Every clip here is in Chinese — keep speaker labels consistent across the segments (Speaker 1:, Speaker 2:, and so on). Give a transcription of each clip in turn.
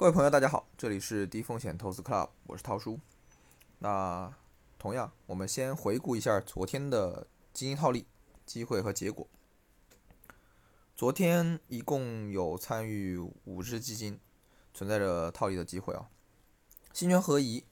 Speaker 1: 各位朋友，大家好，这里是低风险投资 Club，我是涛叔。那同样，我们先回顾一下昨天的基金套利机会和结果。昨天一共有参与五只基金，存在着套利的机会啊。新泉合宜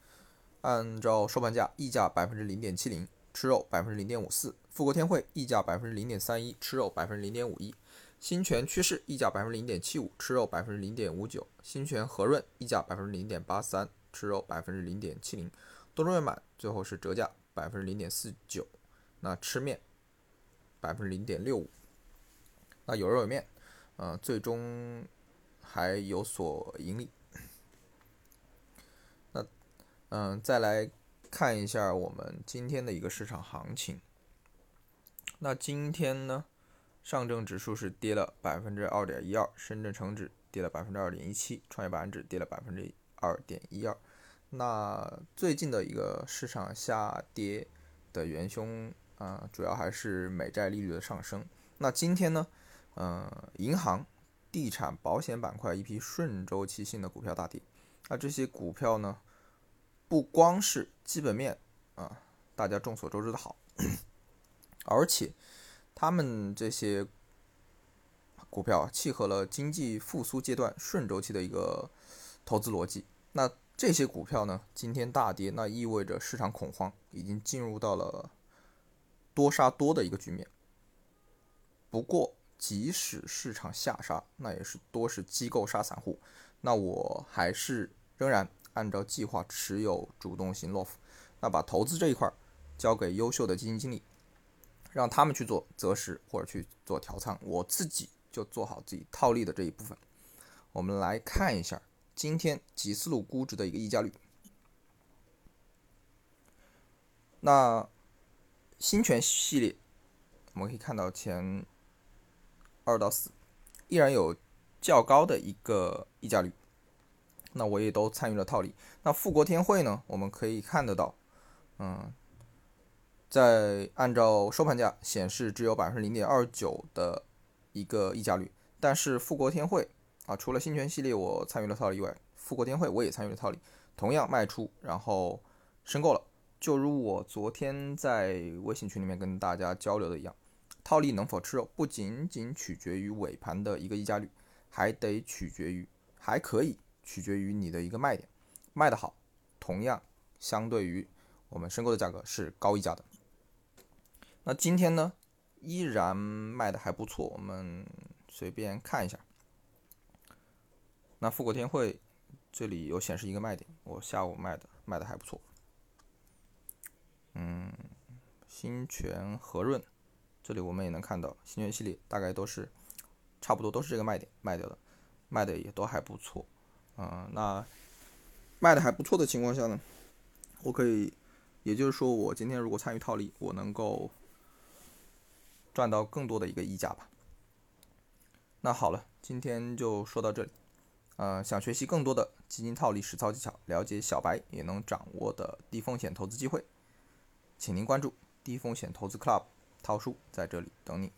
Speaker 1: 按照收盘价溢价百分之零点七零，吃肉百分之零点五四；富国天惠溢价百分之零点三一，吃肉百分之零点五一。新泉趋势溢价百分之零点七五，吃肉百分之零点五九；新泉和润溢价百分之零点八三，吃肉百分之零点七零；多肉面板最后是折价百分之零点四九，那吃面百分之零点六五。那有肉有面，呃，最终还有所盈利。那嗯，再来看一下我们今天的一个市场行情。那今天呢？上证指数是跌了百分之二点一二，深圳成指跌了百分之二点一七，创业板指跌了百分之二点一二。那最近的一个市场下跌的元凶啊，主要还是美债利率的上升。那今天呢，嗯，银行、地产、保险板块一批顺周期性的股票大跌。那这些股票呢，不光是基本面啊，大家众所周知的好，而且。他们这些股票契合了经济复苏阶段顺周期的一个投资逻辑。那这些股票呢，今天大跌，那意味着市场恐慌已经进入到了多杀多的一个局面。不过，即使市场下杀，那也是多是机构杀散户。那我还是仍然按照计划持有主动型 LOF，那把投资这一块交给优秀的基金经理。让他们去做择时或者去做调仓，我自己就做好自己套利的这一部分。我们来看一下今天吉思路估值的一个溢价率。那新权系列，我们可以看到前二到四依然有较高的一个溢价率，那我也都参与了套利。那富国天惠呢，我们可以看得到，嗯。在按照收盘价显示，只有百分之零点二九的一个溢价率。但是富国天惠啊，除了新泉系列我参与了套利以外，富国天惠我也参与了套利，同样卖出，然后申购了。就如我昨天在微信群里面跟大家交流的一样，套利能否吃肉，不仅仅取决于尾盘的一个溢价率，还得取决于，还可以取决于你的一个卖点，卖得好，同样相对于我们申购的价格是高溢价的。那今天呢，依然卖的还不错。我们随便看一下。那富国天惠这里有显示一个卖点，我下午卖的，卖的还不错。嗯，新泉和润这里我们也能看到，新泉系列大概都是差不多都是这个卖点卖掉的，卖的也都还不错。嗯，那卖的还不错的情况下呢，我可以，也就是说，我今天如果参与套利，我能够。赚到更多的一个溢价吧。那好了，今天就说到这里。呃，想学习更多的基金套利实操技巧，了解小白也能掌握的低风险投资机会，请您关注低风险投资 Club，涛叔在这里等你。